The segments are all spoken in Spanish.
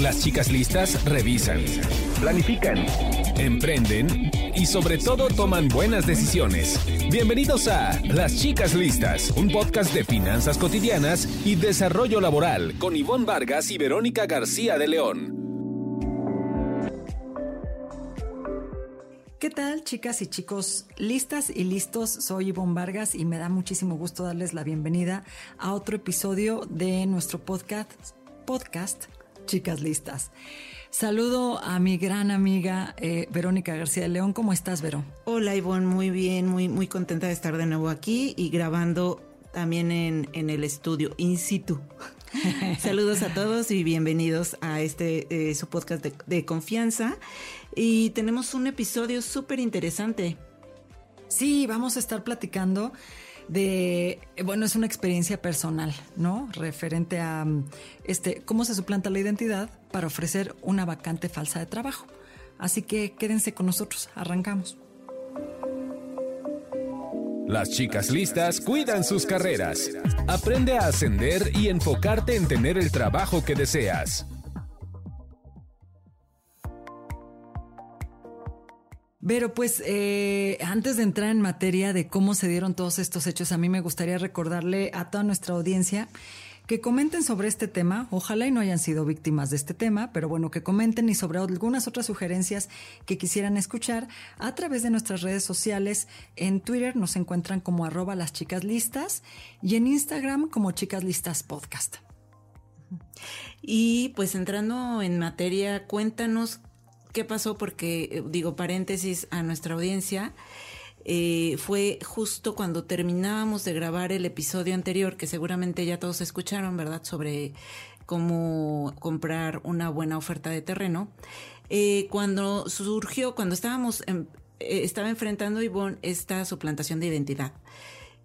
Las chicas listas revisan, planifican, emprenden y sobre todo toman buenas decisiones. Bienvenidos a Las chicas listas, un podcast de finanzas cotidianas y desarrollo laboral con Ivonne Vargas y Verónica García de León. ¿Qué tal, chicas y chicos? Listas y listos, soy Ivonne Vargas y me da muchísimo gusto darles la bienvenida a otro episodio de nuestro podcast, podcast Chicas Listas. Saludo a mi gran amiga eh, Verónica García de León. ¿Cómo estás, Vero? Hola, Ivonne, muy bien, muy, muy contenta de estar de nuevo aquí y grabando también en, en el estudio, in situ. Saludos a todos y bienvenidos a este eh, su podcast de, de confianza. Y tenemos un episodio súper interesante. Sí, vamos a estar platicando de, bueno, es una experiencia personal, ¿no? Referente a este, cómo se suplanta la identidad para ofrecer una vacante falsa de trabajo. Así que quédense con nosotros, arrancamos. Las chicas listas cuidan sus carreras. Aprende a ascender y enfocarte en tener el trabajo que deseas. Pero pues eh, antes de entrar en materia de cómo se dieron todos estos hechos, a mí me gustaría recordarle a toda nuestra audiencia que comenten sobre este tema, ojalá y no hayan sido víctimas de este tema, pero bueno, que comenten y sobre algunas otras sugerencias que quisieran escuchar a través de nuestras redes sociales. En Twitter nos encuentran como arroba las chicas y en Instagram como chicas listas podcast. Y pues entrando en materia, cuéntanos qué pasó, porque eh, digo paréntesis a nuestra audiencia. Eh, fue justo cuando terminábamos de grabar el episodio anterior, que seguramente ya todos escucharon, ¿verdad? Sobre cómo comprar una buena oferta de terreno. Eh, cuando surgió, cuando estábamos, estaba enfrentando Ivonne esta suplantación de identidad.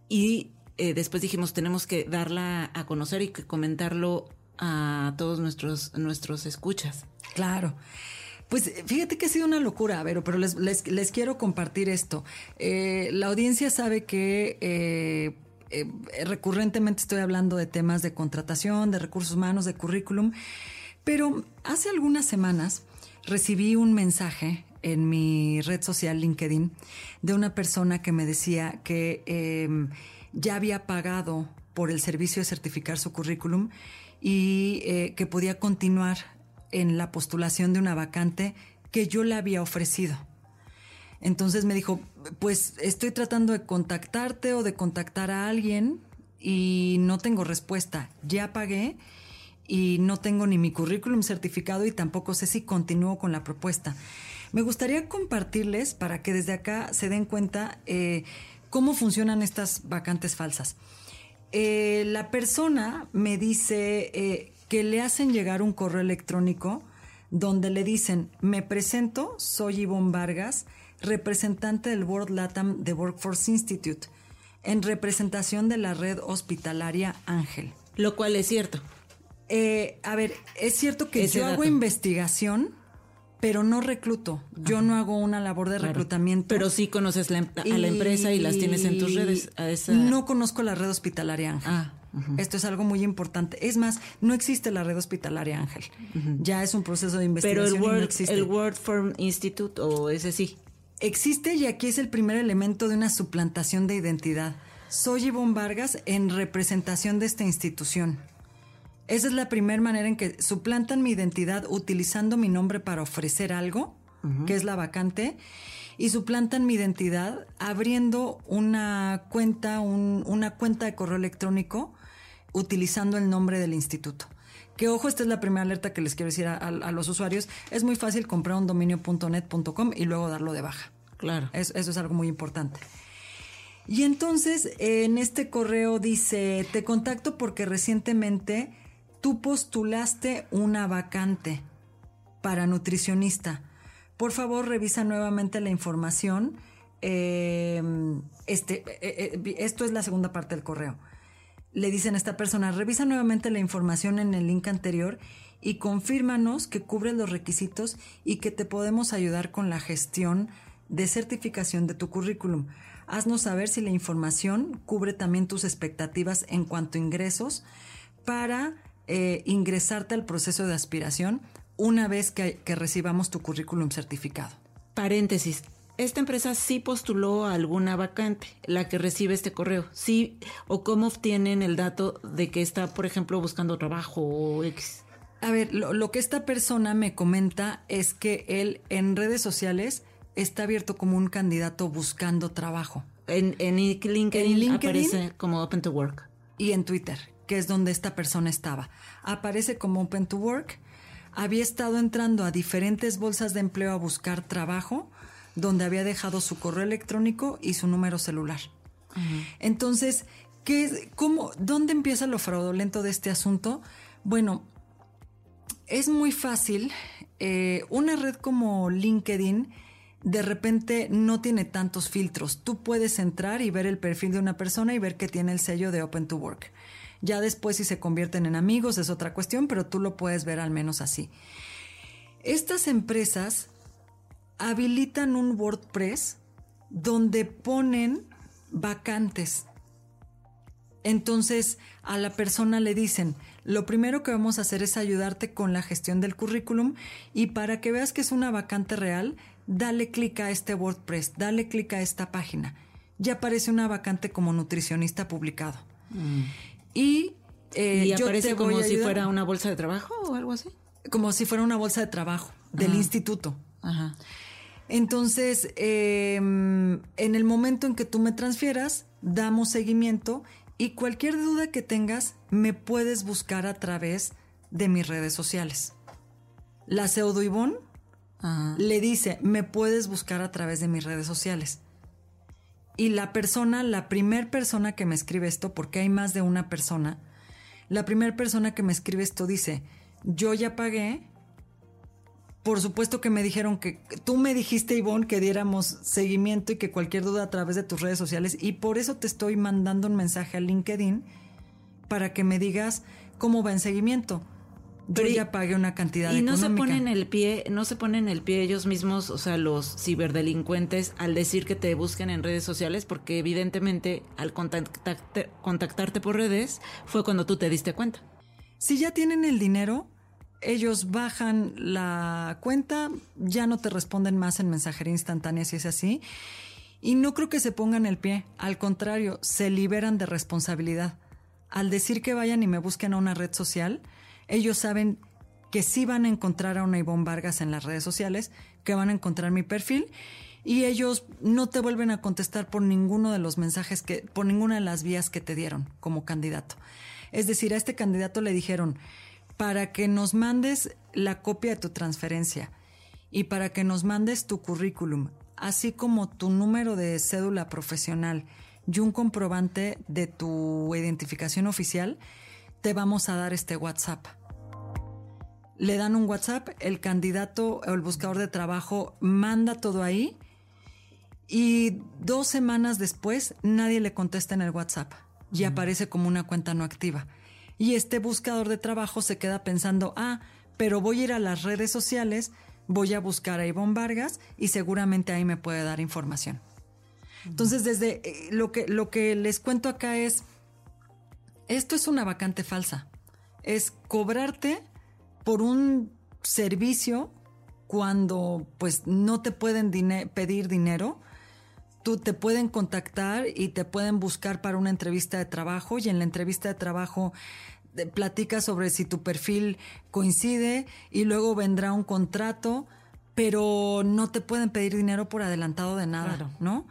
Y después dijimos, tenemos que darla a conocer y que comentarlo a todos nuestros, nuestros escuchas. Claro. Pues fíjate que ha sido una locura, pero, pero les, quiero compartir esto. Eh, la audiencia sabe que eh, eh, recurrentemente estoy hablando de temas de contratación, de recursos humanos, de currículum, pero hace algunas semanas recibí un mensaje en mi red social LinkedIn de una persona que me decía que em, ya había pagado por el servicio de certificar su currículum y que podía continuar en la postulación de una vacante que yo le había ofrecido. Entonces me dijo, pues estoy tratando de contactarte o de contactar a alguien y no tengo respuesta. Ya pagué y no tengo ni mi currículum certificado y tampoco sé si continúo con la propuesta. Me gustaría compartirles para que desde acá se den cuenta eh, cómo funcionan estas vacantes falsas. Eh, la persona me dice, eh, que le hacen llegar un correo electrónico donde le dicen, me presento, soy Ivonne Vargas, representante del World Latam de Workforce Institute, en representación de la red hospitalaria Ángel. Lo cual es cierto. Eh, a ver, es cierto que yo hago investigación, pero no recluto. Yo no hago una labor de reclutamiento. Pero sí conoces a la empresa y las tienes en tus redes. No conozco la red hospitalaria Ángel. Ah. Esto es algo muy importante. Es más, no existe la red hospitalaria Ángel. Ya es un proceso de investigación. Pero el World, no existe. el World Form Institute o ese sí. Existe y aquí es el primer elemento de una suplantación de identidad. Soy Ivonne Vargas en representación de esta institución. Esa es la primera manera en que suplantan mi identidad utilizando mi nombre para ofrecer algo, que es la vacante, y suplantan mi identidad abriendo una cuenta, una cuenta de correo electrónico utilizando el nombre del instituto. Que ojo, esta es la primera alerta que les quiero decir a, los usuarios. Es muy fácil comprar un dominio.net.com y luego darlo de baja. Claro. eso es algo muy importante. Y entonces en este correo dice, te contacto porque recientemente tú postulaste una vacante para nutricionista. Por favor, revisa nuevamente la información. Eh, este, eh, eh, esto es la segunda parte del correo le dicen a esta persona, revisa nuevamente la información en el link anterior y confírmanos que cubres los requisitos y que te podemos ayudar con la gestión de certificación de tu currículum. Haznos saber si la información cubre también tus expectativas en cuanto a ingresos para eh, ingresarte al proceso de aspiración una vez que, que recibamos tu currículum certificado. Paréntesis. Esta empresa sí postuló a alguna vacante, la que recibe este correo. Sí, o cómo obtienen el dato de que está, por ejemplo, buscando trabajo o X. A ver, lo, lo que esta persona me comenta es que él en redes sociales está abierto como un candidato buscando trabajo. En, en LinkedIn, En LinkedIn. aparece como Open to Work. y en Twitter, que es donde esta persona estaba. Aparece como Open to Work. Había estado entrando a diferentes bolsas de empleo a buscar trabajo, donde había dejado su correo electrónico y su número celular. Entonces, ¿qué es, cómo, ¿dónde empieza lo fraudulento de este asunto? Bueno, es muy fácil. eh, una red como LinkedIn de repente no tiene tantos filtros. Tú puedes entrar y ver el perfil de una persona y ver que tiene el sello de Open to Work. Ya después si se convierten en amigos es otra cuestión, pero tú lo puedes ver al menos así. Estas empresas habilitan un WordPress donde ponen vacantes. Entonces a la persona le dicen, lo primero que vamos a hacer es ayudarte con la gestión del currículum y para que veas que es una vacante real, dale clic a este WordPress, dale clic a esta página. Ya aparece una vacante como nutricionista publicado. Y, eh, y yo aparece te como si fuera una bolsa de trabajo o algo así. como si fuera una bolsa de trabajo del Ah. instituto. Ajá. Entonces, eh, en el momento en que tú me transfieras, damos seguimiento y cualquier duda que tengas, me puedes buscar a través de mis redes sociales. La pseudo Ivonne Ajá. le dice, me puedes buscar a través de mis redes sociales. Y la persona, la primer persona que me escribe esto, porque hay más de una persona, la primera persona que me escribe esto dice, yo ya pagué, por supuesto que me dijeron que tú me dijiste, Ivonne, que diéramos seguimiento y que cualquier duda a través de tus redes sociales, y por eso te estoy mandando un mensaje a LinkedIn para que me digas cómo va en seguimiento. Yo Pero y- ya pagué una cantidad Y no se ponen el pie, no se ponen el pie ellos mismos, o sea, los ciberdelincuentes, al decir que te busquen en redes sociales, porque evidentemente al contactarte, contactarte por redes fue cuando tú te diste cuenta. Si ya tienen el dinero, ellos bajan la cuenta, ya no te responden más en mensajería instantánea si es así. Y no creo que se pongan el pie, al contrario, se liberan de responsabilidad. Al decir que vayan y me busquen a una red social, ellos saben que sí van a encontrar a una Ivonne Vargas en las redes sociales, que van a encontrar mi perfil y ellos no te vuelven a contestar por ninguno de los mensajes que, por ninguna de las vías que te dieron como candidato. Es decir, a este candidato le dijeron, para que nos mandes la copia de tu transferencia y para que nos mandes tu currículum, así como tu número de cédula profesional y un comprobante de tu identificación oficial, te vamos a dar este WhatsApp. Le dan un WhatsApp, el candidato o el buscador de trabajo manda todo ahí y dos semanas después nadie le contesta en el WhatsApp y aparece como una cuenta no activa. Y este buscador de trabajo se queda pensando, ah, pero voy a ir a las redes sociales, voy a buscar a Ivonne Vargas y seguramente ahí me puede dar información. Entonces, desde eh, lo que, lo que les cuento acá es, esto es una vacante falsa. Es cobrarte por un servicio cuando pues no te pueden pedir dinero. Tú te pueden contactar y te pueden buscar para una entrevista de trabajo y en la entrevista de trabajo platicas sobre si tu perfil coincide y luego vendrá un contrato, pero no te pueden pedir dinero por adelantado de nada, Claro. ¿no?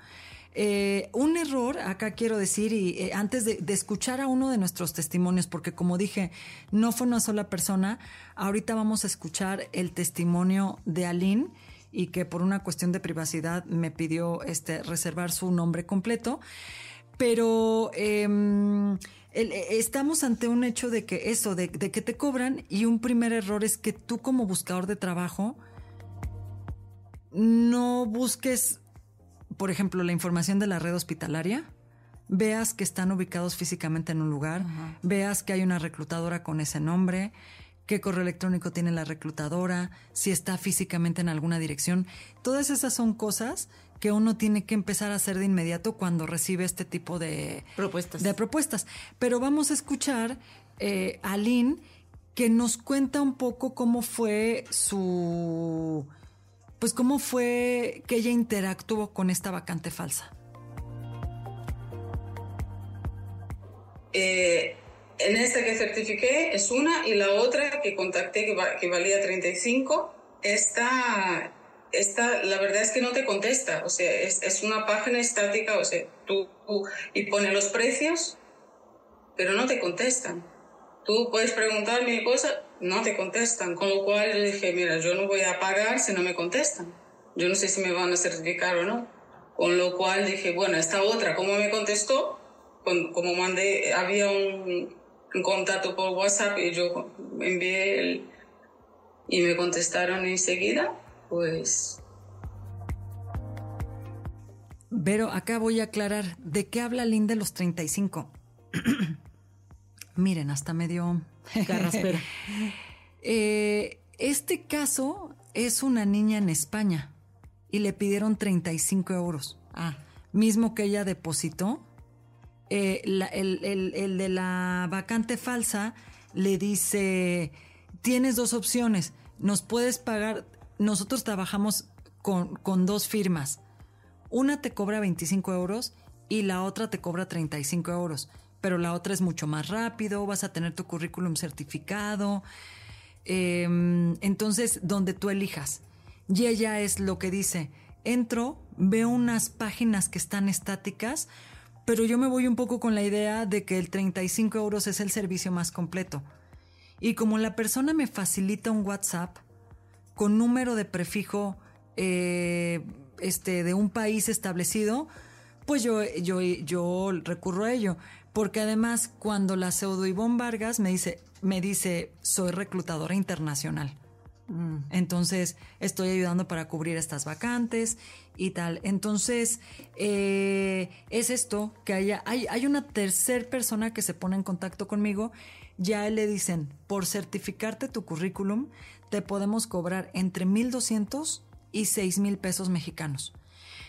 Eh, un error, acá quiero decir, y eh, antes de, de escuchar a uno de nuestros testimonios, porque como dije, no fue una sola persona, ahorita vamos a escuchar el testimonio de Aline y que por una cuestión de privacidad me pidió este, reservar su nombre completo, pero em, el- eh, estamos ante un hecho de que eso, de, de que te cobran y un primer error es que tú como buscador de trabajo no busques por ejemplo, la información de la red hospitalaria, veas que están ubicados físicamente en un lugar, veas que hay una reclutadora con ese nombre, qué correo electrónico tiene la reclutadora, si está físicamente en alguna dirección. Todas esas son cosas que uno tiene que empezar a hacer de inmediato cuando recibe este tipo de Propuestas. De propuestas. Pero vamos a escuchar eh, a Lynn que nos cuenta un poco cómo fue su, pues cómo fue que ella interactuó con esta vacante falsa. Eh, en esta que certifiqué es una y la otra que contacté que, valía 35, esta, esta, la verdad es que no te contesta, o sea, es, es una página estática, o sea, tú, y pone los precios, pero no te contestan. Tú puedes preguntar mil cosas, no te contestan, con lo cual yo dije, mira, yo no voy a pagar si no me contestan. Yo no sé si me van a certificar o no. Con lo cual dije, bueno, esta otra, ¿cómo me contestó? como mandé, había un, contacto por WhatsApp y yo envié y me contestaron enseguida, pues... Pero acá voy a aclarar, ¿de qué habla Linda los 35? Miren, hasta medio... Carraspera. eh, este caso es una niña en España y le pidieron 35 euros. Ah. Mismo que ella depositó eh, el, de la vacante falsa le dice, tienes dos opciones, nos puedes pagar, nosotros trabajamos con, con dos firmas, una te cobra 25 euros y la otra te cobra 35 euros, pero la otra es mucho más rápido, vas a tener tu currículum certificado, em, entonces donde tú elijas. Y ella es lo que dice, entro, veo unas páginas que están estáticas, pero yo me voy un poco con la idea de que el 35 euros es el servicio más completo. Y como la persona me facilita un WhatsApp con número de prefijo eh, este, de un país establecido, pues yo, yo, yo recurro a ello. Porque además, cuando la pseudo Ivonne Vargas me dice, me dice, soy reclutadora internacional. Mm. Entonces, estoy ayudando para cubrir estas vacantes y tal. Entonces, eh, es esto, que haya, hay, hay una tercera persona que se pone en contacto conmigo, ya le dicen, por certificarte tu currículum, te podemos cobrar entre 1.200 y 6.000 pesos mexicanos.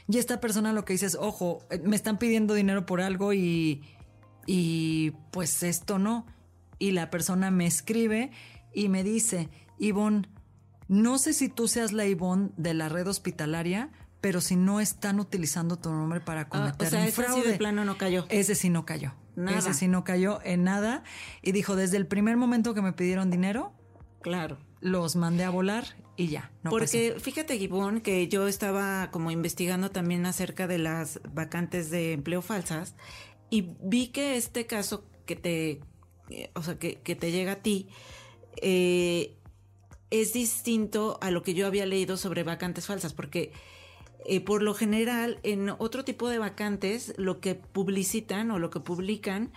Y esta persona lo que dice es, ojo, eh, me están pidiendo dinero por algo y, y pues esto no. Y la persona me escribe y me dice, Ivonne, no sé si tú seas la Ivonne de la red hospitalaria, pero si no están utilizando tu nombre para ah, cometer o sea, un fraude. Ese de plano no cayó. Ese sí no cayó. Nada. Ese sí no cayó en nada. Y dijo, desde el primer momento que me pidieron dinero, claro. Los mandé a volar y ya. Porque fíjate, Gibón, que yo estaba como investigando también acerca de las vacantes de empleo falsas y vi que este caso que te, o sea, que, que te llega a ti, eh, es distinto a lo que yo había leído sobre vacantes falsas, porque eh, por lo general en otro tipo de vacantes lo que publicitan o lo que publican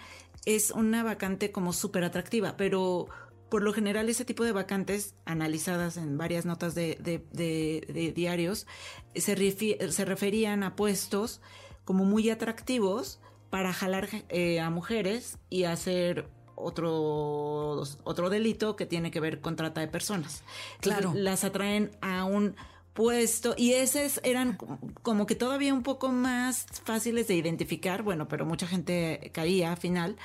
es una vacante como súper atractiva, pero por lo general ese tipo de vacantes analizadas en varias notas de, diarios se, se, referían a puestos como muy atractivos para jalar eh, a mujeres y hacer otro, otro delito que tiene que ver con trata de personas. Claro. las atraen a un puesto y esos eran como que todavía un poco más fáciles de identificar, bueno, pero mucha gente caía al final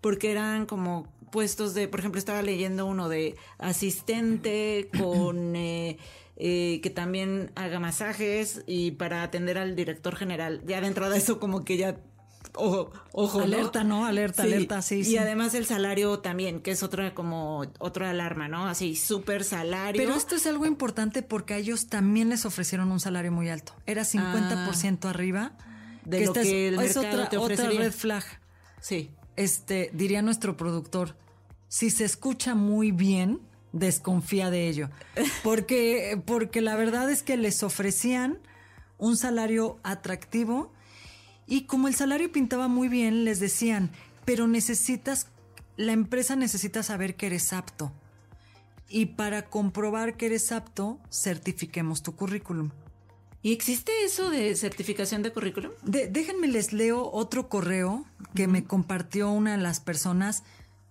porque eran como puestos de, por ejemplo, estaba leyendo uno de asistente con eh, eh, que también haga masajes y para atender al director general. Ya dentro de eso como que ya ojo, ojo. Alerta, ¿no? Alerta, alerta, sí. Y además el salario también, que es otra como otra alarma, ¿no? Así, súper salario. Pero esto es algo importante porque a ellos también les ofrecieron un salario muy alto. Era 50% ah. arriba. De lo que el es otra, otra red flag. Sí. Este, diría nuestro productor, si se escucha muy bien, desconfía de ello. Porque, porque la verdad es que les ofrecían un salario atractivo y como el salario pintaba muy bien, les decían, pero necesitas, la empresa necesita saber que eres apto. Y para comprobar que eres apto, certifiquemos tu currículum. ¿Y existe eso de certificación de currículum? déjenme les leo otro correo que me compartió una de las personas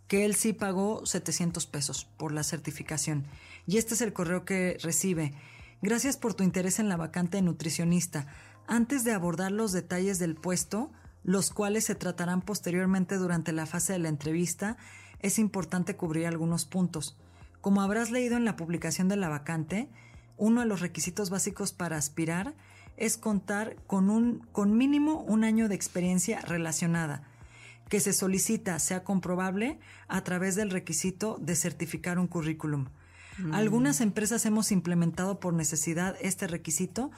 que él sí pagó 700 pesos por la certificación. Y este es el correo que recibe. Gracias por tu interés en la vacante de nutricionista antes de abordar los detalles del puesto, los cuales se tratarán posteriormente durante la fase de la entrevista, es importante cubrir algunos puntos. Como habrás leído en la publicación de la vacante, uno de los requisitos básicos para aspirar es contar con un con mínimo un año de experiencia relacionada, que se solicita sea comprobable a través del requisito de certificar un currículum. Algunas empresas hemos implementado por necesidad este requisito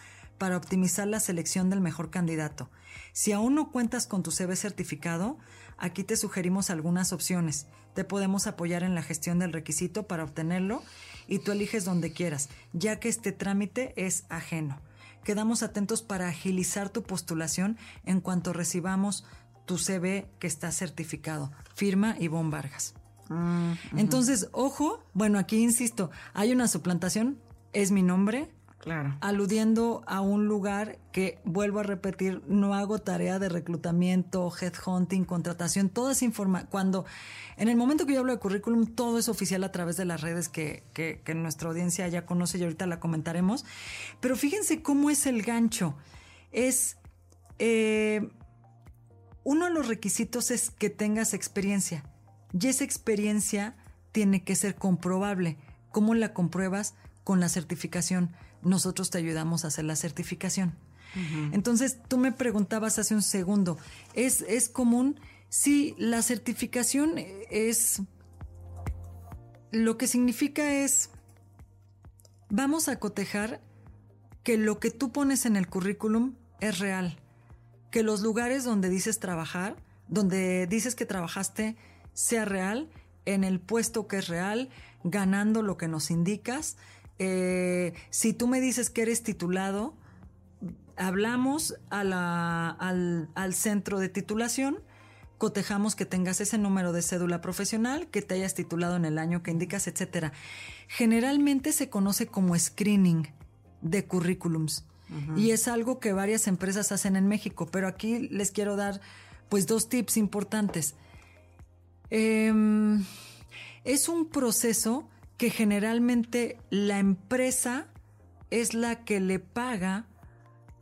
para optimizar la selección del mejor candidato. Si aún no cuentas con tu CV certificado, aquí te sugerimos algunas opciones. Te podemos apoyar en la gestión del requisito para obtenerlo y tú eliges donde quieras, ya que este trámite es ajeno. Quedamos atentos para agilizar tu postulación en cuanto recibamos tu CV que está certificado. Firma Ivonne Vargas. Mm, Entonces, ojo, bueno, aquí insisto, hay una suplantación, es mi nombre, Claro. aludiendo a un lugar que, vuelvo a repetir, no hago tarea de reclutamiento, headhunting, contratación, toda esa información. Cuando, en el momento que yo hablo de currículum, todo es oficial a través de las redes que, nuestra audiencia ya conoce y ahorita la comentaremos. Pero fíjense cómo es el gancho. Es. eh, uno de los requisitos es que tengas experiencia. Y esa experiencia tiene que ser comprobable. ¿Cómo la compruebas? Con la certificación. Nosotros te ayudamos a hacer la certificación. Entonces, tú me preguntabas hace un segundo, ¿es, ¿es común? Sí, la certificación es... Lo que significa es... Vamos a cotejar que lo que tú pones en el currículum es real. Que los lugares donde dices trabajar, donde dices que trabajaste, sea real, en el puesto que es real, ganando lo que nos indicas. Eh, si tú me dices que eres titulado, hablamos a la- al, al centro de titulación, cotejamos que tengas ese número de cédula profesional, que te hayas titulado en el año que indicas, etcétera. Generalmente se conoce como screening de currículums y es algo que varias empresas hacen en México, pero aquí les quiero dar pues dos tips importantes. Em, es un proceso que generalmente la empresa es la que le paga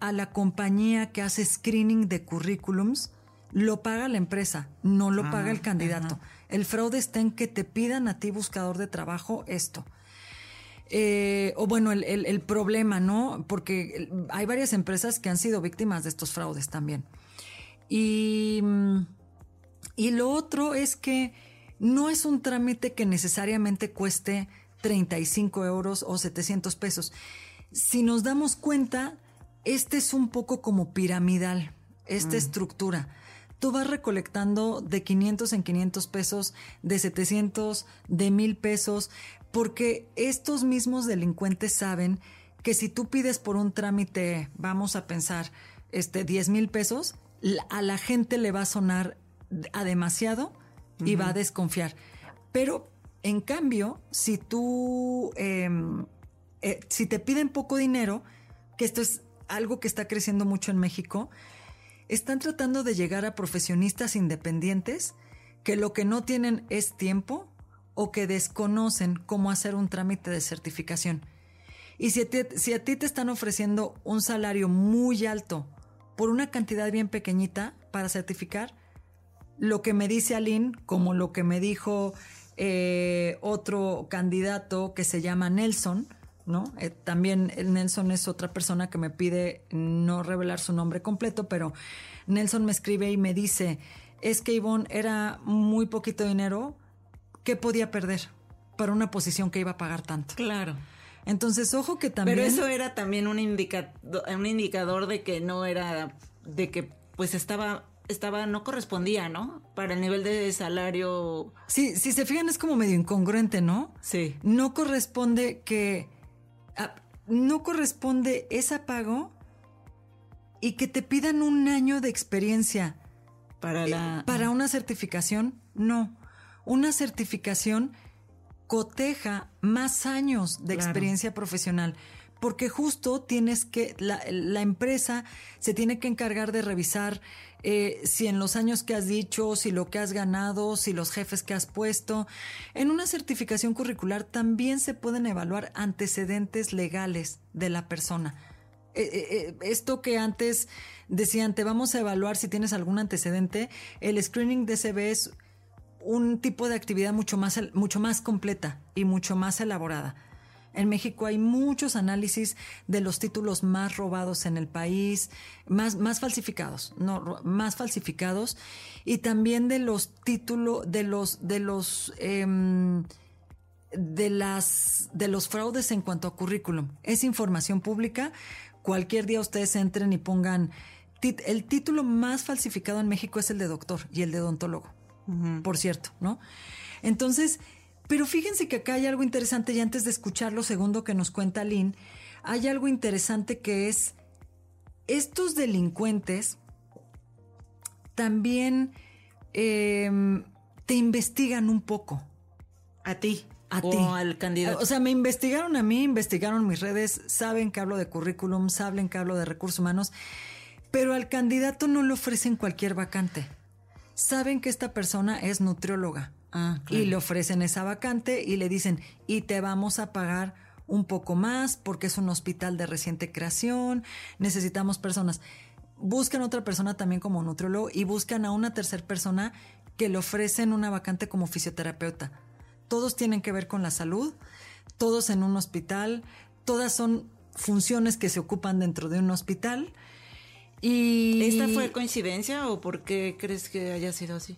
a la compañía que hace screening de currículums, lo paga la empresa, no lo paga el candidato. El fraude está en que te pidan a ti, buscador de trabajo, esto. Eh, o bueno, el, el- el problema, ¿no? Porque hay varias empresas que han sido víctimas de estos fraudes también. Y, y lo otro es que no es un trámite que necesariamente cueste 35 euros o 700 pesos. Si nos damos cuenta, este es un poco como piramidal, esta estructura. Tú vas recolectando de 500 en 500 pesos, de 700, de 1000 pesos, porque estos mismos delincuentes saben que si tú pides por un trámite, vamos a pensar, este, 10 mil pesos, a la gente le va a sonar a demasiado y va a desconfiar. Pero, en cambio, si tú, em, eh, si te piden poco dinero, que esto es algo que está creciendo mucho en México, están tratando de llegar a profesionistas independientes que lo que no tienen es tiempo o que desconocen cómo hacer un trámite de certificación. Y si a, ti, si a ti te están ofreciendo un salario muy alto por una cantidad bien pequeñita para certificar, lo que me dice Aline, como lo que me dijo eh, otro candidato que se llama Nelson, ¿no? Eh, también el Nelson es otra persona que me pide no revelar su nombre completo, pero Nelson me escribe y me dice, es que Ivonne era muy poquito dinero, ¿qué podía perder para una posición que iba a pagar tanto? Claro. Entonces, ojo que también... Pero eso era también un, indica- un indicador de que no era, de que pues estaba, estaba, no correspondía, ¿no? Para el nivel de salario. Sí, si se fijan es como medio incongruente, ¿no? Sí. No corresponde que... ah, no corresponde ese pago y que te pidan un año de experiencia Para la. para una certificación. No. Una certificación coteja más años de Claro. experiencia profesional. Porque justo tienes que, la, empresa se tiene que encargar de revisar eh, si en los años que has dicho, si lo que has ganado, si los jefes que has puesto. En una certificación curricular también se pueden evaluar antecedentes legales de la persona. Eh, eh, esto que antes decían, te vamos a evaluar si tienes algún antecedente, el screening de CV es un tipo de actividad mucho más, mucho más completa y mucho más elaborada. En México hay muchos análisis de los títulos más robados en el país, más, más falsificados, no, más falsificados, y también de los títulos, de los, de los, em, de las, de los fraudes en cuanto a currículum. Es información pública. Cualquier día ustedes entren y pongan, el título más falsificado en México es el de doctor y el de odontólogo, por cierto, ¿no? Entonces, pero fíjense que acá hay algo interesante y antes de escuchar lo segundo que nos cuenta Lynn, hay algo interesante que es estos delincuentes también em, te investigan un poco. A ti. A o ti. al candidato. O sea, me investigaron a mí, investigaron mis redes, saben que hablo de currículum, saben que hablo de recursos humanos, pero al candidato no le ofrecen cualquier vacante. Saben que esta persona es nutrióloga Ah, y le ofrecen esa vacante y le dicen, y te vamos a pagar un poco más porque es un hospital de reciente creación, necesitamos personas. Buscan otra persona también como nutriólogo y buscan a una tercera persona que le ofrecen una vacante como fisioterapeuta. Todos tienen que ver con la salud, todos en un hospital, todas son funciones que se ocupan dentro de un hospital. Y ¿Esta fue coincidencia o por qué crees que haya sido así?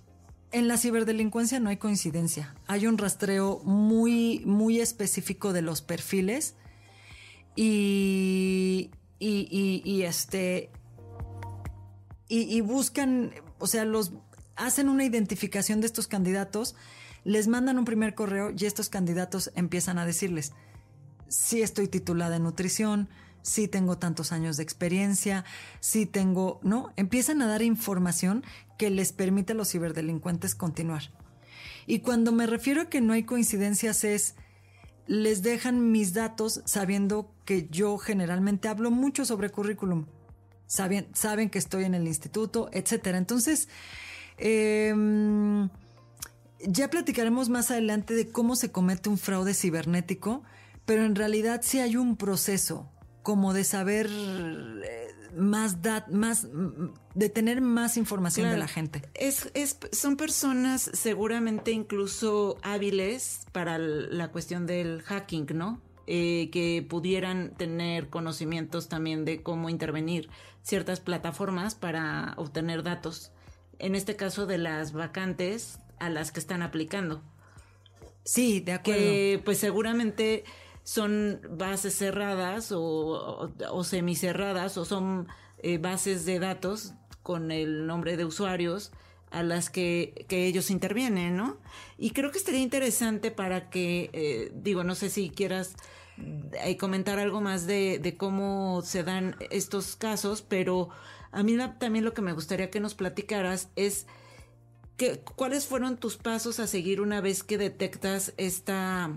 En la ciberdelincuencia no hay coincidencia. Hay un rastreo muy, muy específico de los perfiles y, y, y, este y, buscan, o sea, los hacen una identificación de estos candidatos, les mandan un primer correo y estos candidatos empiezan a decirles si estoy titulada en nutrición, si tengo tantos años de experiencia, si tengo, ¿no? Empiezan a dar información que les permite a los ciberdelincuentes continuar. Y cuando me refiero a que no hay coincidencias es, les dejan mis datos sabiendo que yo generalmente hablo mucho sobre currículum. Saben, saben que estoy en el instituto, etcétera. Entonces, eh, ya platicaremos más adelante de cómo se comete un fraude cibernético, pero en realidad sí hay un proceso como de saber eh, más dat más de tener más información Claro. de la gente. Es, es, son personas seguramente incluso hábiles para la cuestión del hacking, ¿no? Eh, que pudieran tener conocimientos también de cómo intervenir ciertas plataformas para obtener datos. En este caso de las vacantes a las que están aplicando. Sí, de acuerdo. que pues seguramente son bases cerradas o, o, semicerradas o son eh, bases de datos con el nombre de usuarios a las que, que ellos intervienen, ¿no? Y creo que estaría interesante para que, eh, digo, no sé si quieras eh, comentar algo más de, de cómo se dan estos casos, pero a mí también lo que me gustaría que nos platicaras es ¿Qué- ¿Cuáles fueron tus pasos a seguir una vez que detectas esta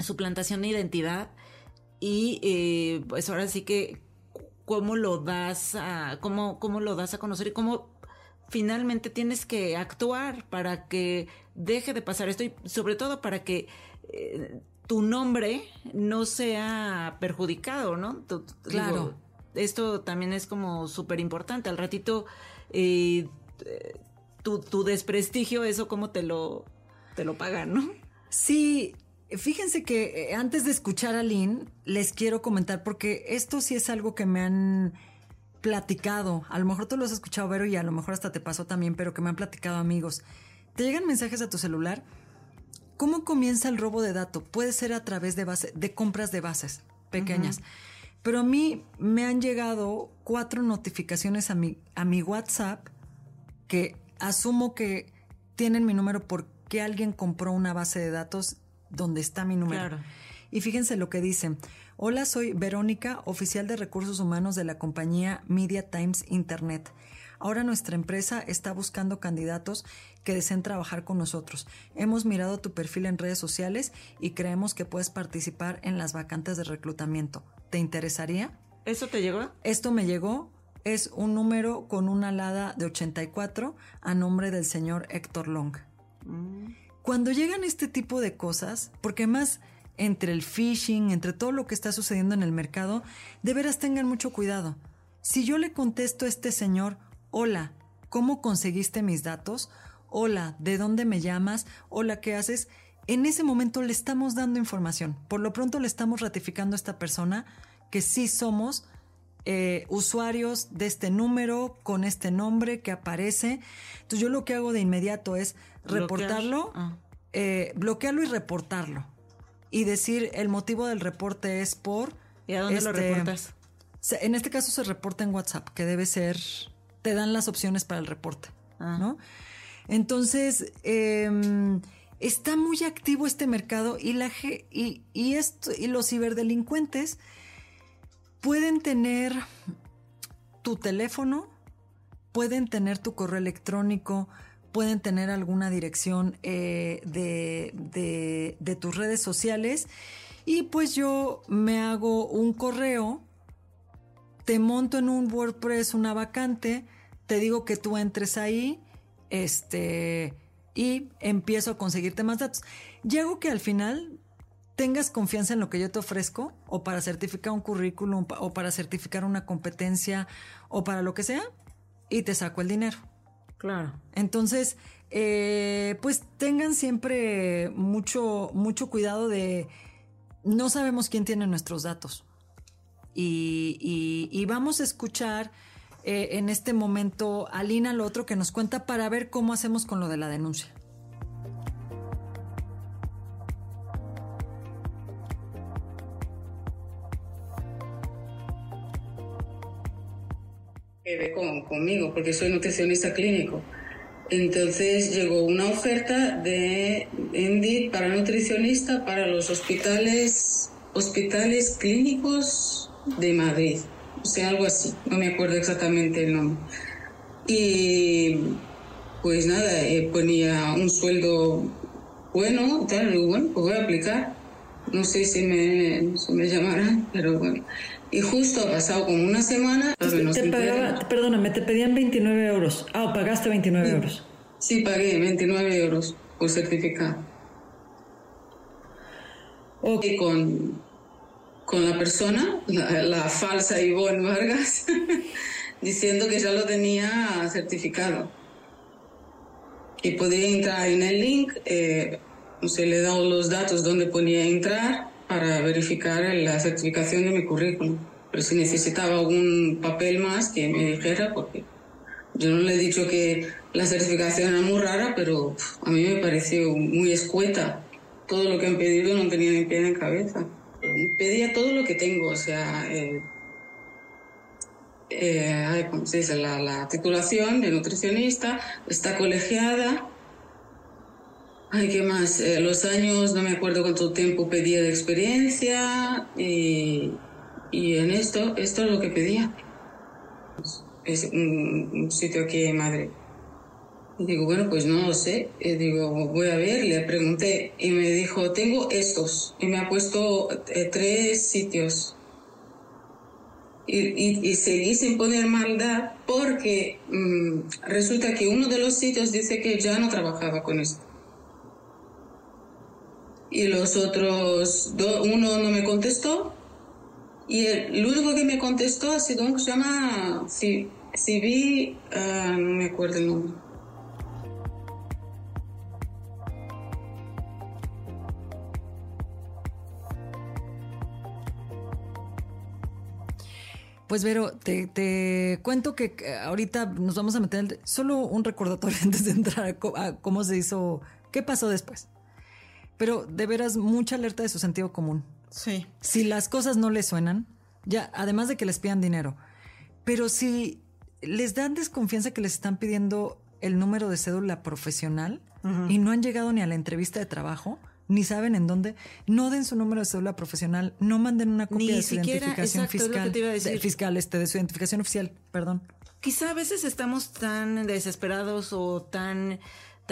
suplantación de identidad? Y eh, pues ahora sí que cómo lo das a, cómo, cómo lo das a conocer y cómo finalmente tienes que actuar para que deje de pasar esto y sobre todo para que eh, tu nombre no sea perjudicado, ¿no? Tu- Claro. digo, esto también es como súper importante. Al ratito, eh, tu, tu desprestigio, eso cómo te lo, te lo pagan, ¿no? Sí, fíjense que eh, antes de escuchar a Lynn, les quiero comentar, porque esto sí es algo que me han platicado. A lo mejor tú lo has escuchado, Vero, y a lo mejor hasta te pasó también, pero que me han platicado amigos. Te llegan mensajes a tu celular. ¿Cómo comienza el robo de datos? Puede ser a través de, base, de compras de bases pequeñas. Pero a mí me han llegado cuatro notificaciones a mi, a mi WhatsApp que asumo que tienen mi número porque alguien compró una base de datos donde está mi número. Claro. Y fíjense lo que dicen. Hola, soy Verónica, oficial de recursos humanos de la compañía Media Times Internet. Ahora nuestra empresa está buscando candidatos que deseen trabajar con nosotros. Hemos mirado tu perfil en redes sociales y creemos que puedes participar en las vacantes de reclutamiento. ¿Te interesaría? ¿Eso te llegó? Esto me llegó. Es un número con una alada de 84 a nombre del señor Héctor Long. Cuando llegan este tipo de cosas, porque más entre el phishing, entre todo lo que está sucediendo en el mercado, de veras tengan mucho cuidado. Si yo le contesto a este señor, hola, ¿cómo conseguiste mis datos? hola, ¿de dónde me llamas? Hola, ¿qué haces? En ese momento le estamos dando información. Por lo pronto le estamos ratificando a esta persona que sí somos eh, usuarios de este número con este nombre que aparece. Entonces yo lo que hago de inmediato es reportarlo, Ah. eh, bloquearlo y reportarlo. Y decir el motivo del reporte es por... ¿Y a dónde lo este, reportas? En este caso se reporta en WhatsApp, que debe ser, te dan las opciones para el reporte, Ah. ¿no? Entonces, em, está muy activo este mercado y, la, ge- y, y esto, y los ciberdelincuentes pueden tener tu teléfono, pueden tener tu correo electrónico, pueden tener alguna dirección eh, de, de- tus redes sociales y pues yo me hago un correo, te monto en un WordPress una vacante, te digo que tú entres ahí, este, y empiezo a conseguirte más datos. Llego que al final tengas confianza en lo que yo te ofrezco, o para certificar un currículum, o para certificar una competencia, o para lo que sea, y te saco el dinero. Claro. Entonces, eh, pues tengan siempre mucho, mucho cuidado de no sabemos quién tiene nuestros datos. Y, y- y vamos a escuchar eh, en este momento a Lina lo otro que nos cuenta para ver cómo hacemos con lo de la denuncia. Conmigo, porque soy nutricionista clínico. Entonces llegó una oferta de Indeed para nutricionista para los hospitales, hospitales clínicos de Madrid, o sea, algo así, no me acuerdo exactamente el nombre. Y pues nada, eh, ponía un sueldo bueno, tal, digo, bueno, pues voy a aplicar. No sé si me, si me llamarán, pero bueno. Y justo ha pasado como una semana. nos enteramos. perdóname, te pedían 29 euros. Ah, pagaste 29 euros. Sí, pagué 29 euros por certificado. Y con, con la persona, la, la falsa Ivonne Vargas, diciendo que ya lo tenía certificado. Y podía entrar en el link, eh, sé, le dado los datos donde ponía entrar para verificar la certificación de mi currículum. Pero si necesitaba algún papel más que me dijera, porque yo no le he dicho que la certificación era muy rara, pero a mí me pareció muy escueta. Todo lo que han pedido no tenía ni pie ni cabeza. Pedía todo lo que tengo, o sea, eh, eh, ¿cómo se dice? La, la titulación de nutricionista, está colegiada. Ay, ¿qué más? Eh, los años, no me acuerdo cuánto tiempo pedía de experiencia y, y en esto, esto es lo que pedía es un, un sitio aquí en Madrid. Y digo, bueno, pues no lo sé. Y digo, voy a ver, le pregunté y me dijo, tengo estos. Y me ha puesto eh, tres sitios. Y, y, y seguí sin poner maldad porque mm, resulta que uno de los sitios dice que ya no trabajaba con esto. Y los otros, uno no me contestó y el, único que me contestó ha sido uno que se llama Si- ah, no me acuerdo el nombre. Pues Vero, te, te cuento que ahorita nos vamos a meter solo un recordatorio antes de entrar a cómo se hizo, qué pasó después. Pero de veras, mucha alerta de su sentido común. Sí. Si las cosas no les suenan, ya, además de que les pidan dinero, pero si les dan desconfianza que les están pidiendo el número de cédula profesional y no han llegado ni a la entrevista de trabajo, ni saben en dónde, no den su número de cédula profesional, no manden una copia Ni de su siquiera, identificación exacto, es lo que fiscal, te iba a de- decir. fiscal, este, de su identificación oficial, perdón. Quizá a veces estamos tan desesperados o tan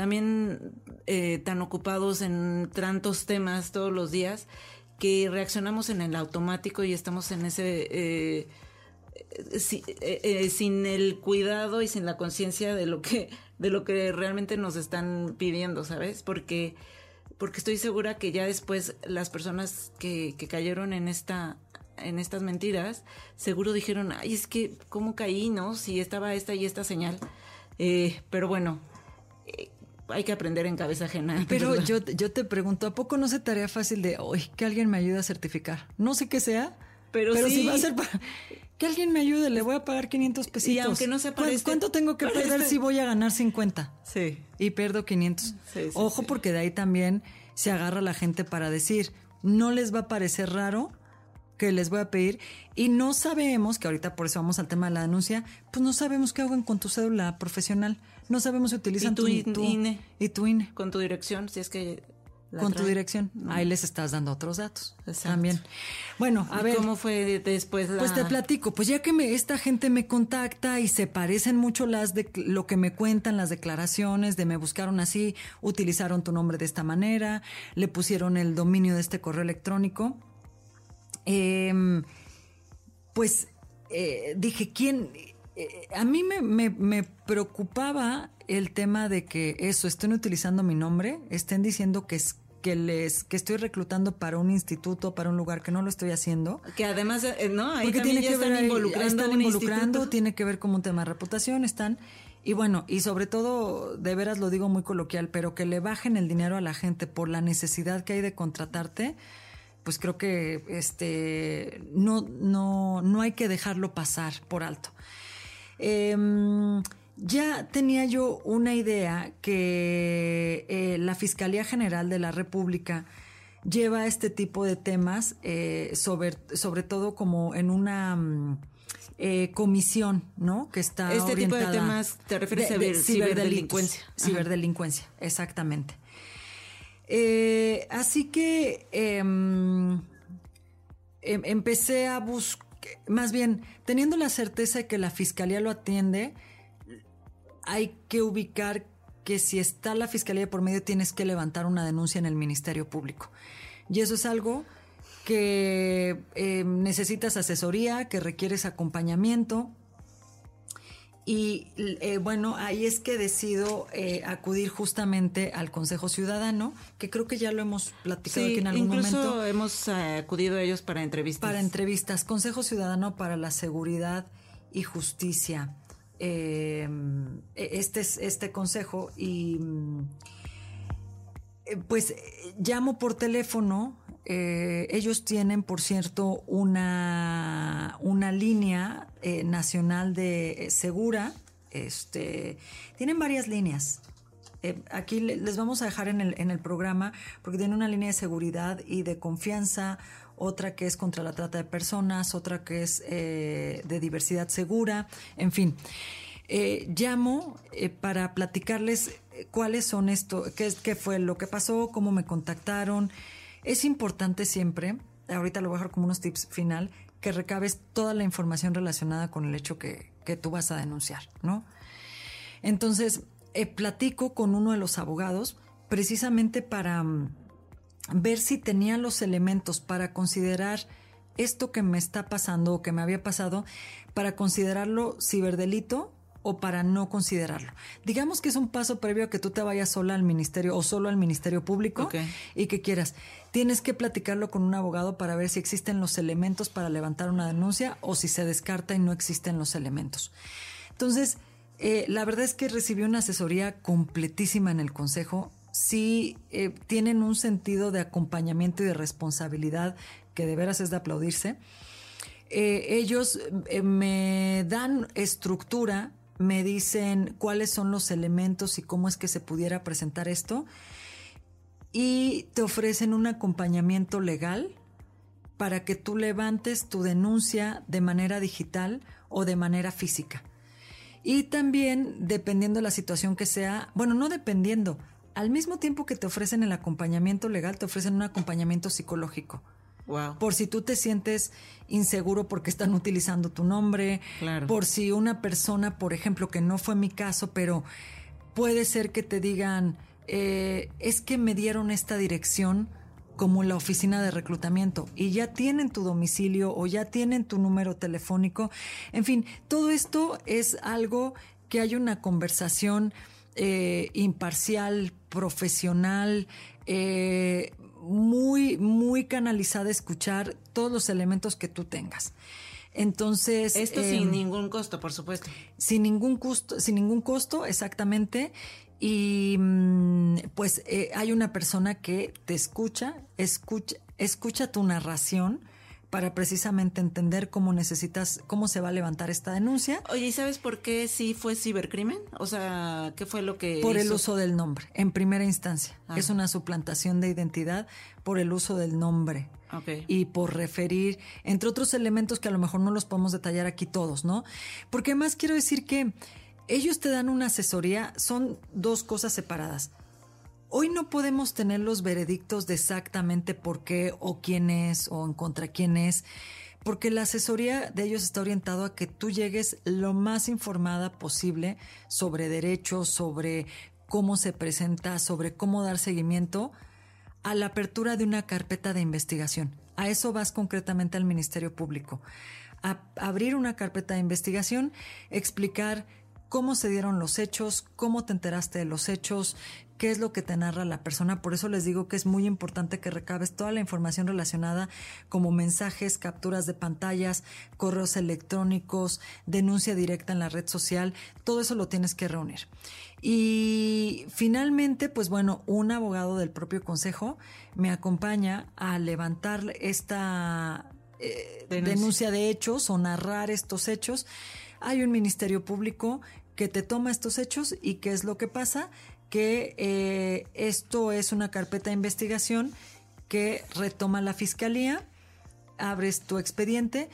también eh, tan ocupados en tantos temas todos los días que reaccionamos en el automático y estamos en ese eh, eh, eh, sin el cuidado y sin la conciencia de lo que de lo que realmente nos están pidiendo, ¿sabes? Porque porque estoy segura que ya después las personas que, que cayeron en esta en estas mentiras seguro dijeron ay es que cómo caí no si estaba esta y esta señal Eh, pero bueno hay que aprender en cabeza ajena. Pero yo, yo te pregunto, ¿a poco no se tarea fácil de, hoy que alguien me ayude a certificar? No sé qué sea, pero, si va a ser para... Que alguien me ayude, le voy a pagar 500 pesitos. Y aunque no se este ¿Cuánto tengo que perder este si voy a ganar 50? Sí. Y pierdo 500. Ojo, porque de ahí también se agarra la gente para decir, no les va a parecer raro que les voy a pedir y no sabemos, que ahorita por eso vamos al tema de la denuncia, pues no sabemos qué hagan con tu cédula profesional. No sabemos si utilizan tu, INE. Y tu INE. Con tu dirección, si es que con tu dirección. Ahí les estás dando otros datos también. Bueno, a ver. ¿Cómo fue después la... Pues te platico. Pues ya que me, esta gente me contacta y se parecen mucho las de lo que me cuentan, las declaraciones de me buscaron así, utilizaron tu nombre de esta manera, le pusieron el dominio de este correo electrónico. Em, pues eh, dije, ¿quién? Eh, a mí me, me preocupaba el tema de que eso, estén utilizando mi nombre, estén diciendo que es que les que estoy reclutando para un instituto, para un lugar que no lo estoy haciendo. Que además, eh, no, ahí tiene que están involucrando, están involucrando tiene que ver como un tema de reputación, están y bueno, y sobre todo, de veras lo digo muy coloquial, pero que le bajen el dinero a la gente por la necesidad que hay de contratarte, pues creo que este no no no hay que dejarlo pasar por alto. Eh, ya tenía yo una idea que eh, la Fiscalía General de la República lleva este tipo de temas, eh, sobre, sobre todo como en una mm, eh, comisión, ¿no? Que está Este tipo de temas te refieres a ciberdelincuencia. Ciberdelincuencia, exactamente. así que em, em, empecé a buscar, más bien, teniendo la certeza de que la Fiscalía lo atiende, hay que ubicar que si está la fiscalía por medio tienes que levantar una denuncia en el Ministerio Público. Y eso es algo que eh, necesitas asesoría, que requieres acompañamiento. Y eh, bueno, ahí es que decido eh, acudir justamente al Consejo Ciudadano, que creo que ya lo hemos platicado aquí en algún incluso momento. hemos acudido a ellos para entrevistas. Para entrevistas. Consejo Ciudadano para la Seguridad y Justicia. Em, e, este, este consejo y eh, pues llamo por teléfono. Eh, ellos tienen, por cierto, una, una línea eh, nacional de segura. Este, tienen varias líneas. aquí les vamos a dejar en el, en el programa porque tienen una línea de seguridad y de confianza, otra que es contra la trata de personas, otra que es eh, de diversidad segura, en fin. Eh, llamo eh, para platicarles cuáles son esto, qué, qué fue lo que pasó, cómo me contactaron. Es importante siempre, ahorita lo voy a dejar como unos tips final, que recabes toda la información relacionada con el hecho que, que tú vas a denunciar, ¿no? Entonces, platico con uno de los abogados precisamente para mm, ver si tenía los elementos para considerar esto que me está pasando o que me había pasado, para considerarlo ciberdelito o para no considerarlo. Digamos que es un paso previo a que tú te vayas sola al ministerio o solo al ministerio público y que quieras. Tienes que platicarlo con un abogado para ver si existen los elementos para levantar una denuncia o si se descarta y no existen los elementos. Entonces, eh, la verdad es que recibí una asesoría completísima en el consejo sí eh, tienen un sentido de acompañamiento y de responsabilidad que de veras es de aplaudirse. Eh, ellos me dan estructura, me dicen cuáles son los elementos y cómo es que se pudiera presentar esto y te ofrecen un acompañamiento legal para que tú levantes tu denuncia de manera digital o de manera física. Y también, dependiendo de la situación que sea, bueno, no dependiendo, al mismo tiempo que te ofrecen el acompañamiento legal, te ofrecen un acompañamiento psicológico. Wow. Por si tú te sientes inseguro porque están utilizando tu nombre, por si una persona, por ejemplo, que no fue mi caso, pero puede ser que te digan, eh, es que me dieron esta dirección como la oficina de reclutamiento y ya tienen tu domicilio o ya tienen tu número telefónico. En fin, todo esto es algo que hay una conversación eh, imparcial, profesional, eh, muy, muy canalizada a escuchar todos los elementos que tú tengas. Entonces. Esto sin em, ningún costo, por supuesto. Sin ningún costo, sin ningún costo, exactamente. y mm, pues eh, hay una persona que te escucha, escucha, escucha tu narración para precisamente entender cómo necesitas, cómo se va a levantar esta denuncia. Oye, ¿y sabes por qué sí fue cibercrimen? O sea, ¿qué fue lo que Por el uso del nombre, en primera instancia. Ah. Es una suplantación de identidad por el uso del nombre. Ok. Y por referir, entre otros elementos que a lo mejor no los podemos detallar aquí todos, ¿no? Porque además quiero decir que ellos te dan una asesoría, son dos cosas separadas. Hoy no podemos tener los veredictos de exactamente por qué o quién es o en contra quién es, porque la asesoría de ellos está orientado a que tú llegues lo más informada posible sobre derechos, sobre cómo se presenta, sobre cómo dar seguimiento a la apertura de una carpeta de investigación. A eso vas concretamente al Ministerio Público. A abrir una carpeta de investigación, explicar cómo se dieron los hechos, cómo te enteraste de los hechos, qué es lo que te narra la persona. Por eso les digo que es muy importante que recabes toda la información relacionada como mensajes, capturas de pantallas, correos electrónicos, denuncia directa en la red social. Todo eso lo tienes que reunir. Y finalmente, pues bueno, un abogado del propio consejo me acompaña a levantar esta eh, Denuncia. denuncia de hechos o narrar estos hechos. Hay un ministerio público que te toma estos hechos y qué es lo que pasa, que eh, esto es una carpeta de investigación que retoma la fiscalía, abres tu expediente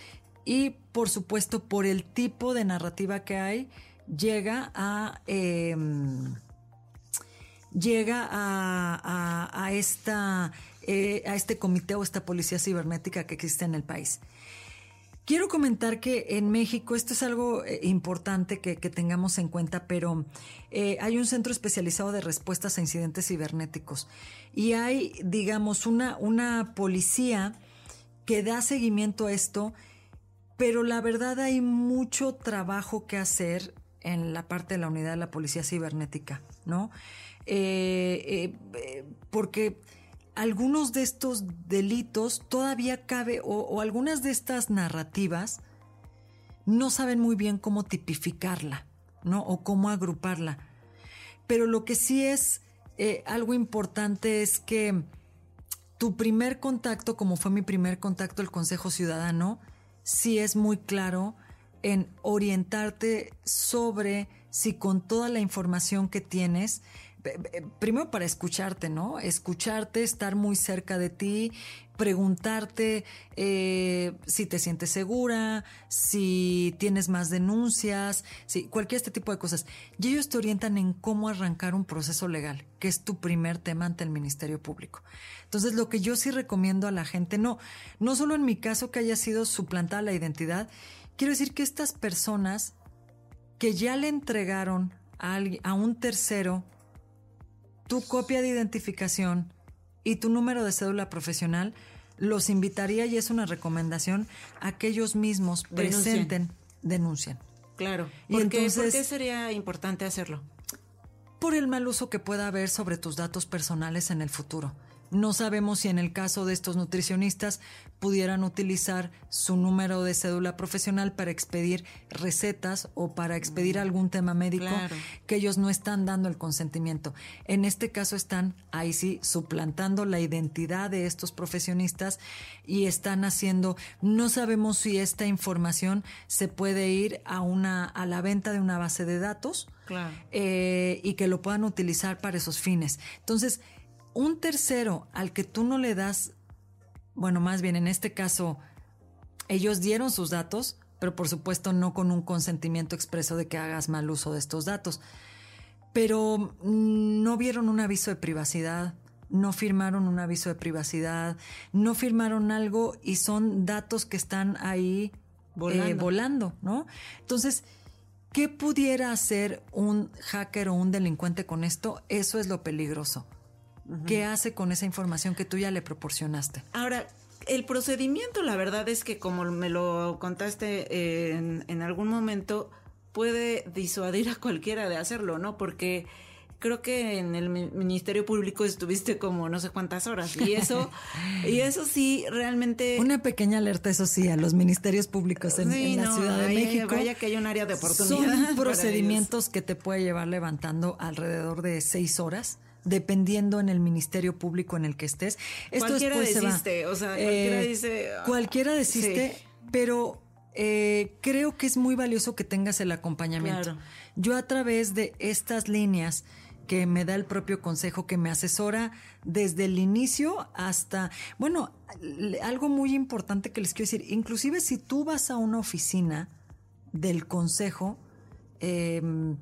y por supuesto por el tipo de narrativa que hay, llega a... em, llega a- a esta, eh, a este comité o esta policía cibernética que existe en el país. Quiero comentar que en México esto es algo eh, importante que, tengamos en cuenta, pero eh, hay un centro especializado de respuestas a incidentes cibernéticos y hay, digamos, una, una policía que da seguimiento a esto, pero la verdad hay mucho trabajo que hacer en la parte de la unidad de la policía cibernética, ¿no? Eh, porque algunos de estos delitos todavía cabe, o, algunas de estas narrativas no saben muy bien cómo tipificarla, ¿no? O cómo agruparla. Pero lo que sí es eh, algo importante es que tu primer contacto, como fue mi primer contacto el Consejo Ciudadano, sí es muy claro en orientarte sobre si con toda la información que tienes, primero para escucharte, ¿no? Escucharte, estar muy cerca de ti, preguntarte eh, si te sientes segura, si tienes más denuncias, si cualquier este tipo de cosas. Y ellos te orientan en cómo arrancar un proceso legal, que es tu primer tema ante el Ministerio Público. Entonces, lo que yo sí recomiendo a la gente, no, no solo en mi caso que haya sido suplantada la identidad, quiero decir que estas personas que ya le entregaron a un tercero tu copia de identificación y tu número de cédula profesional, los invitaría y es una recomendación a que ellos mismos presenten, denuncien. Claro. Y ¿Por, qué, entonces- por qué sería importante hacerlo? por el mal uso que pueda haber sobre tus datos personales en el futuro. No sabemos si en el caso de estos nutricionistas pudieran utilizar su número de cédula profesional para expedir recetas o para expedir algún tema médico Claro. que ellos no están dando el consentimiento. En este caso están ahí sí suplantando la identidad de estos profesionistas y están haciendo, no sabemos si esta información se puede ir a una a la venta de una base de datos Claro. eh, y que lo puedan utilizar para esos fines. Entonces, un tercero al que tú no le das, bueno, más bien en este caso, ellos dieron sus datos, pero por supuesto no con un consentimiento expreso de que hagas mal uso de estos datos. Pero mm, no vieron un aviso de privacidad, no firmaron un aviso de privacidad, no firmaron algo y son datos que están ahí Volando. eh, volando, ¿no? Entonces, ¿qué pudiera hacer un hacker o un delincuente con esto? Eso es lo peligroso. ¿Qué hace con esa información que tú ya le proporcionaste? Ahora, el procedimiento, la verdad es que como me lo contaste eh, en, en algún momento, puede disuadir a cualquiera de hacerlo, ¿no? Porque creo que en el Ministerio Público estuviste como no sé cuántas horas y eso y eso sí realmente una pequeña alerta eso sí a los ministerios públicos en, la Ciudad de México vaya que hay un área de oportunidad son procedimientos que te puede llevar levantando alrededor de seis horas dependiendo en el ministerio público en el que estés. Esto cualquiera desiste, o sea, cualquiera eh, dice... Cualquiera desiste, pero eh, creo que es muy valioso que tengas el acompañamiento. Yo a través de estas líneas que me da el propio consejo, que me asesora desde el inicio hasta, bueno, algo muy importante que les quiero decir, inclusive si tú vas a una oficina del consejo, em,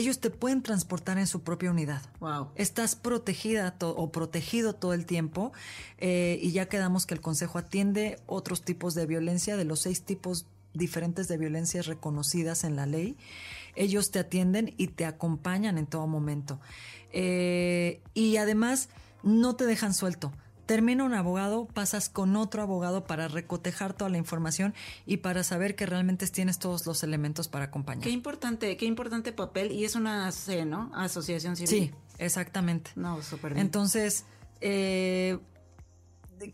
ellos te pueden transportar en su propia unidad. Wow. Estás protegida o protegido todo el tiempo eh, y ya quedamos que el Consejo atiende otros tipos de violencia, de los seis tipos diferentes de violencias reconocidas en la ley. Ellos te atienden y te acompañan en todo momento. Eh, y además no te dejan suelto. Termina un abogado, pasas con otro abogado para recotejar toda la información y para saber que realmente tienes todos los elementos para acompañar. Qué importante, qué importante papel. Y es una C, ¿no? Asociación Civil. Sí, exactamente. No, súper bien. Entonces, eh,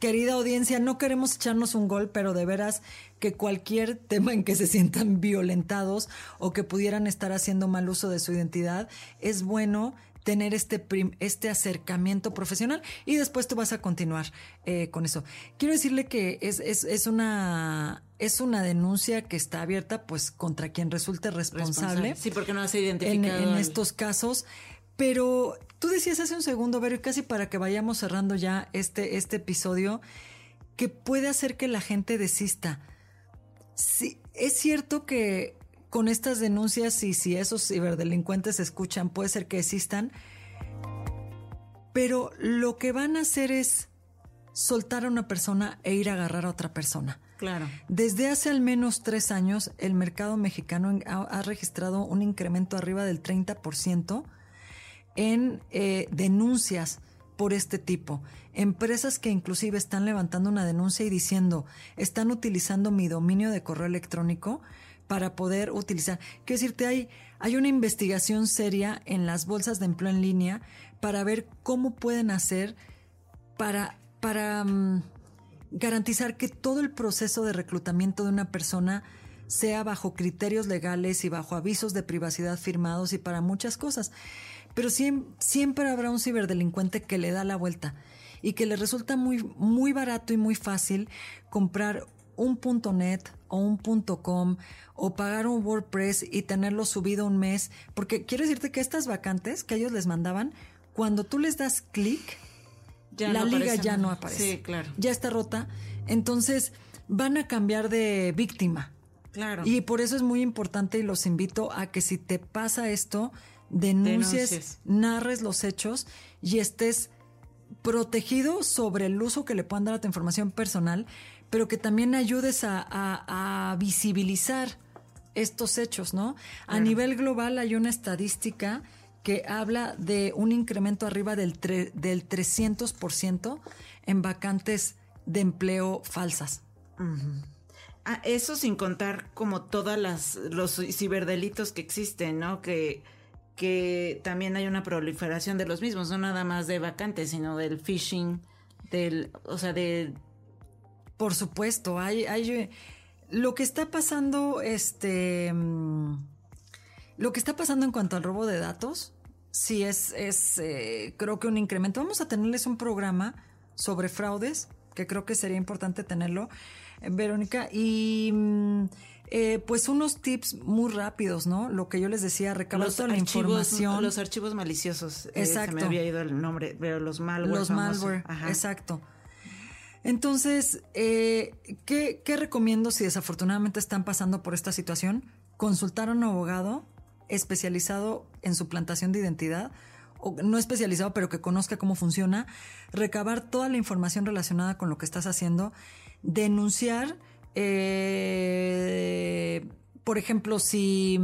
querida audiencia, no queremos echarnos un gol, pero de veras que cualquier tema en que se sientan violentados o que pudieran estar haciendo mal uso de su identidad, es bueno tener este, este acercamiento profesional y después tú vas a continuar eh, con eso. Quiero decirle que es, es, es, una es una denuncia que está abierta pues contra quien resulte responsable. Sí, porque no se identificado. En, estos casos. Pero tú decías hace un segundo, Vero, y casi para que vayamos cerrando ya este, este episodio, que puede hacer que la gente desista. Sí, es cierto que con estas denuncias y si esos ciberdelincuentes escuchan, puede ser que existan, pero lo que van a hacer es soltar a una persona e ir a agarrar a otra persona. Claro. Desde hace al menos tres años, el mercado mexicano ha, registrado un incremento arriba del 30% en eh, denuncias por este tipo. Empresas que inclusive están levantando una denuncia y diciendo, están utilizando mi dominio de correo electrónico para poder utilizar. Quiero decirte, hay, hay una investigación seria en las bolsas de empleo en línea para ver cómo pueden hacer para, para mm, garantizar que todo el proceso de reclutamiento de una persona sea bajo criterios legales y bajo avisos de privacidad firmados y para muchas cosas. Pero siempre, siempre habrá un ciberdelincuente que le da la vuelta y que le resulta muy, muy barato y muy fácil comprar un .net o un .com o pagar un WordPress y tenerlo subido un mes, porque quiero decirte que estas vacantes que ellos les mandaban, cuando tú les das clic, la liga ya no aparece. Sí, claro. Ya está rota, entonces van a cambiar de víctima. Claro. Y por eso es muy importante y los invito a que si te pasa esto, denuncies, narres los hechos y estés protegido sobre el uso que le puedan dar a tu información personal, pero que también ayudes a, visibilizar estos hechos, ¿no? A nivel global hay una estadística que habla de un incremento arriba del, del 300% en vacantes de empleo falsas. Ah, eso sin contar como todas las los ciberdelitos que existen, ¿no? Que que también hay una proliferación de los mismos, no nada más de vacantes, sino del phishing, del, o sea, de por supuesto, hay, hay lo que está pasando, este, mm, lo que está pasando en cuanto al robo de datos, sí es, es eh, creo que un incremento. Vamos a tenerles un programa sobre fraudes, que creo que sería importante tenerlo, eh, Verónica, y mm, eh, pues unos tips muy rápidos, ¿no? Lo que yo les decía, recabar toda la información. Los archivos maliciosos. Exacto. se me había ido el nombre, pero los malware. Los malware, exacto. Entonces, eh, ¿qué, recomiendo si desafortunadamente están pasando por esta situación? Consultar a un abogado especializado en suplantación de identidad, o no especializado, pero que conozca cómo funciona, recabar toda la información relacionada con lo que estás haciendo, denunciar, eh, por ejemplo, si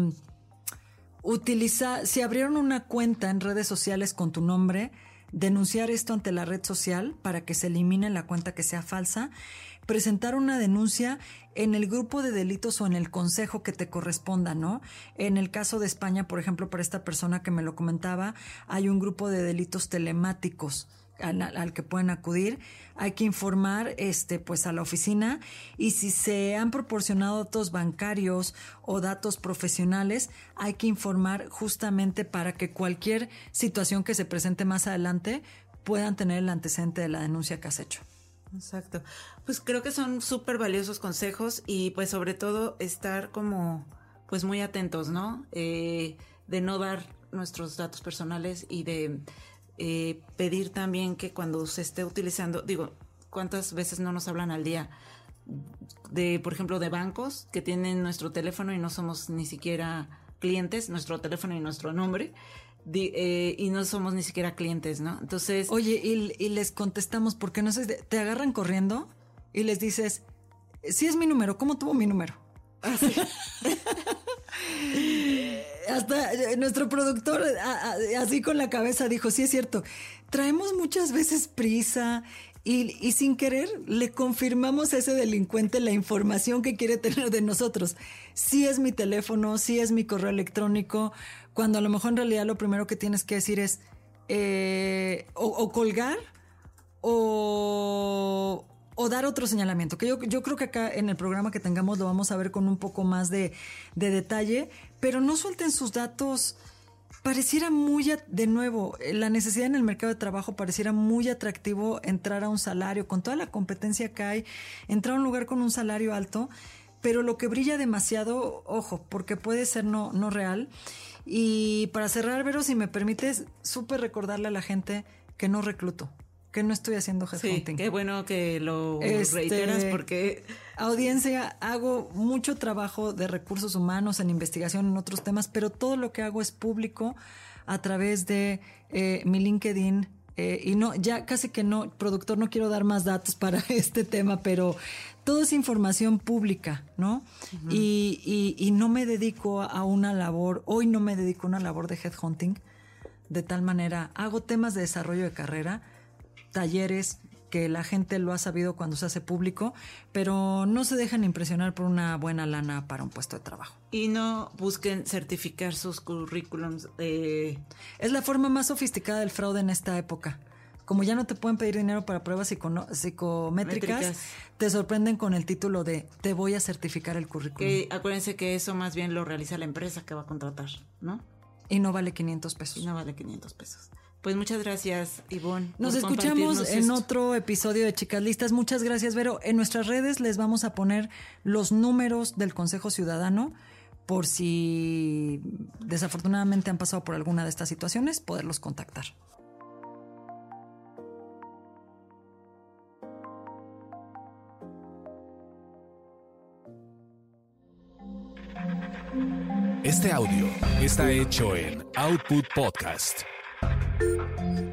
utiliza, si abrieron una cuenta en redes sociales con tu nombre, denunciar esto ante la red social para que se elimine la cuenta que sea falsa, presentar una denuncia en el grupo de delitos o en el consejo que te corresponda, ¿no? En el caso de España, por ejemplo, para esta persona que me lo comentaba, hay un grupo de delitos telemáticos al, que pueden acudir. Hay que informar este, pues, a la oficina y si se han proporcionado datos bancarios o datos profesionales, hay que informar justamente para que cualquier situación que se presente más adelante puedan tener el antecedente de la denuncia que has hecho. Exacto. Pues creo que son súper valiosos consejos y pues sobre todo estar como pues muy atentos, ¿no? Eh, de no dar nuestros datos personales y de eh, pedir también que cuando se esté utilizando, digo, ¿cuántas veces no nos hablan al día? De, por ejemplo, de bancos que tienen nuestro teléfono y no somos ni siquiera clientes, nuestro teléfono y nuestro nombre. Eh, y no somos ni siquiera clientes, ¿no? Entonces... Oye, y, les contestamos, porque no sé, te agarran corriendo y les dices, sí es mi número, ¿cómo tuvo mi número? Hasta eh, nuestro productor, así con la cabeza, dijo, sí es cierto, traemos muchas veces prisa y, sin querer le confirmamos a ese delincuente la información que quiere tener de nosotros. Sí es mi teléfono, sí es mi correo electrónico, cuando a lo mejor en realidad lo primero que tienes que decir es eh, o, colgar o, dar otro señalamiento, que yo, yo, creo que acá en el programa que tengamos lo vamos a ver con un poco más de detalle, pero no suelten sus datos. Pareciera muy, de nuevo, eh, la necesidad en el mercado de trabajo pareciera muy atractivo entrar a un salario, con toda la competencia que hay, entrar a un lugar con un salario alto, pero lo que brilla demasiado, ojo, porque puede ser no, no real. Y para cerrar, Vero, si me permites, súper recordarle a la gente que no recluto que no estoy haciendo headhunting. Sí, qué bueno que lo este, reiteras porque... Audiencia, hago mucho trabajo de recursos humanos en investigación en otros temas, pero todo lo que hago es público a través de eh, mi LinkedIn. Eh, y no, ya casi que no, productor, no quiero dar más datos para este tema, pero todo es información pública, ¿no? y, y, y no me dedico a una labor, hoy no me dedico a una labor de headhunting, de tal manera, hago temas de desarrollo de carrera, talleres que la gente lo ha sabido cuando se hace público, pero no se dejan impresionar por una buena lana para un puesto de trabajo. Y no busquen certificar sus currículums. Eh, es la forma más sofisticada del fraude en esta época. Como ya no te pueden pedir dinero para pruebas psicométricas, te sorprenden con el título de te voy a certificar el currículum. acuérdense que eso más bien lo realiza la empresa que va a contratar, ¿no? Y no vale 500 pesos. Y no vale 500 pesos. Pues muchas gracias, Ivonne. Nos escuchamos en otro episodio de Chicas Listas. Muchas gracias, Vero. En nuestras redes les vamos a poner los números del Consejo Ciudadano por si desafortunadamente han pasado por alguna de estas situaciones, poderlos contactar. Este audio está hecho en Output Podcast. Thank you.